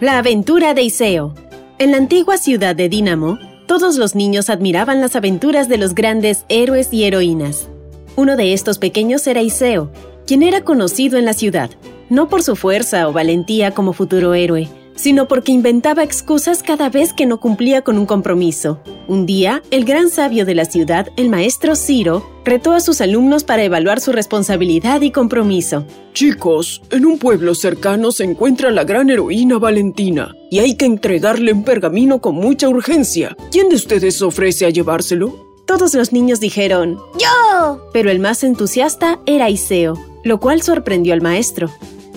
La aventura de Iseo. En la antigua ciudad de Dínamo, todos los niños admiraban las aventuras de los grandes héroes y heroínas. Uno de estos pequeños era Iseo, quien era conocido en la ciudad, no por su fuerza o valentía como futuro héroe, sino porque inventaba excusas cada vez que no cumplía con un compromiso. Un día, el gran sabio de la ciudad, el maestro Ciro, retó a sus alumnos para evaluar su responsabilidad y compromiso. Chicos, en un pueblo cercano se encuentra la gran heroína Valentina, y hay que entregarle un pergamino con mucha urgencia. ¿Quién de ustedes ofrece a llevárselo? Todos los niños dijeron, ¡Yo! Pero el más entusiasta era Iseo, lo cual sorprendió al maestro.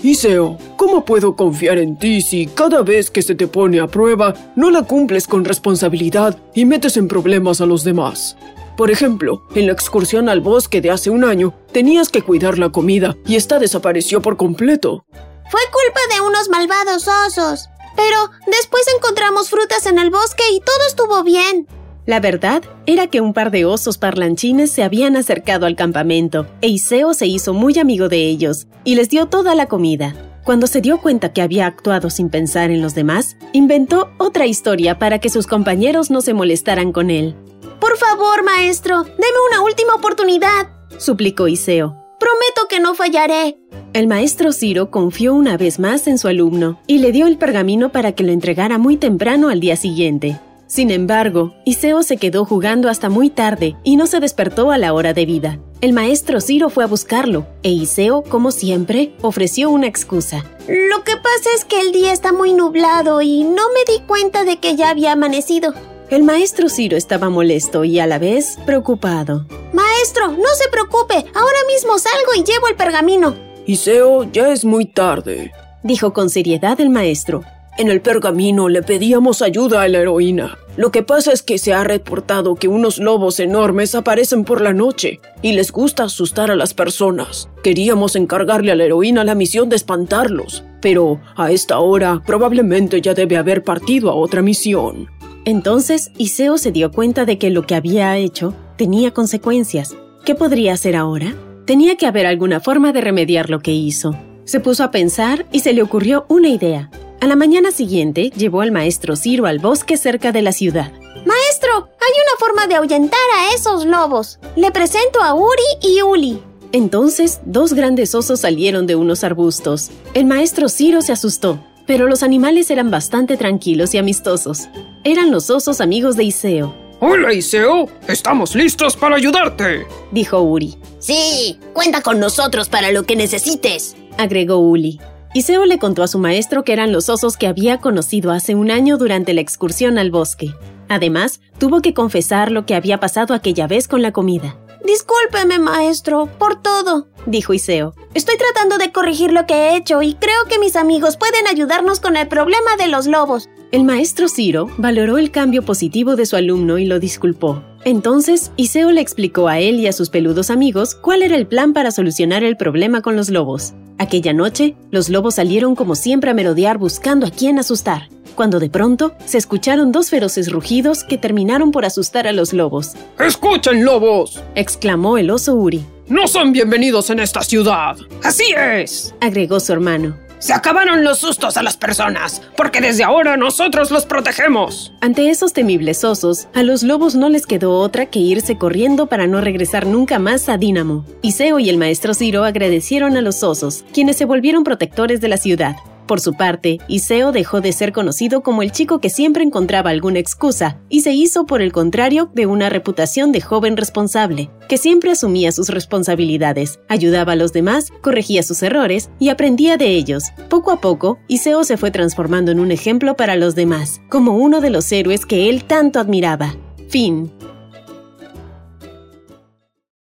Iseo, ¿cómo puedo confiar en ti si cada vez que se te pone a prueba no la cumples con responsabilidad y metes en problemas a los demás? Por ejemplo, en la excursión al bosque de hace un año, tenías que cuidar la comida y esta desapareció por completo. Fue culpa de unos malvados osos. Pero después encontramos frutas en el bosque y todo estuvo bien. La verdad era que un par de osos parlanchines se habían acercado al campamento, e Iseo se hizo muy amigo de ellos y les dio toda la comida. Cuando se dio cuenta que había actuado sin pensar en los demás, inventó otra historia para que sus compañeros no se molestaran con él. Por favor, maestro, deme una última oportunidad, suplicó Iseo. Prometo que no fallaré. El maestro Ciro confió una vez más en su alumno y le dio el pergamino para que lo entregara muy temprano al día siguiente. Sin embargo, Iseo se quedó jugando hasta muy tarde y no se despertó a la hora de vida. El maestro Ciro fue a buscarlo, e Iseo, como siempre, ofreció una excusa. Lo que pasa es que el día está muy nublado y no me di cuenta de que ya había amanecido. El maestro Ciro estaba molesto y a la vez preocupado. Maestro, no se preocupe, ahora mismo salgo y llevo el pergamino. Iseo, ya es muy tarde, dijo con seriedad el maestro. En el pergamino le pedíamos ayuda a la heroína. Lo que pasa es que se ha reportado que unos lobos enormes aparecen por la noche y les gusta asustar a las personas. Queríamos encargarle a la heroína la misión de espantarlos, pero a esta hora probablemente ya debe haber partido a otra misión. Entonces Iseo se dio cuenta de que lo que había hecho tenía consecuencias. ¿Qué podría hacer ahora? Tenía que haber alguna forma de remediar lo que hizo. Se puso a pensar y se le ocurrió una idea. A la mañana siguiente llevó al maestro Ciro al bosque cerca de la ciudad. Maestro, hay una forma de ahuyentar a esos lobos. Le presento a Uri y Uli. Entonces, dos grandes osos salieron de unos arbustos. El maestro Ciro se asustó, pero los animales eran bastante tranquilos y amistosos. Eran los osos amigos de Iseo. Hola Iseo, estamos listos para ayudarte, dijo Uri. Sí, cuenta con nosotros para lo que necesites, agregó Uli. Iseo le contó a su maestro que eran los osos que había conocido hace un año durante la excursión al bosque. Además, tuvo que confesar lo que había pasado aquella vez con la comida. Discúlpeme, maestro, por todo, dijo Iseo. Estoy tratando de corregir lo que he hecho y creo que mis amigos pueden ayudarnos con el problema de los lobos. El maestro Ciro valoró el cambio positivo de su alumno y lo disculpó. Entonces, Iseo le explicó a él y a sus peludos amigos cuál era el plan para solucionar el problema con los lobos. Aquella noche, los lobos salieron como siempre a merodear buscando a quién asustar, cuando de pronto se escucharon dos feroces rugidos que terminaron por asustar a los lobos. ¡Escuchen, lobos! exclamó el oso Uri. No son bienvenidos en esta ciudad. Así es, agregó su hermano. Se acabaron los sustos a las personas, porque desde ahora nosotros los protegemos. Ante esos temibles osos, a los lobos no les quedó otra que irse corriendo para no regresar nunca más a Dínamo. Iseo y el maestro Ciro agradecieron a los osos, quienes se volvieron protectores de la ciudad. Por su parte, Iseo dejó de ser conocido como el chico que siempre encontraba alguna excusa y se hizo, por el contrario, de una reputación de joven responsable, que siempre asumía sus responsabilidades, ayudaba a los demás, corregía sus errores y aprendía de ellos. Poco a poco, Iseo se fue transformando en un ejemplo para los demás, como uno de los héroes que él tanto admiraba. Fin.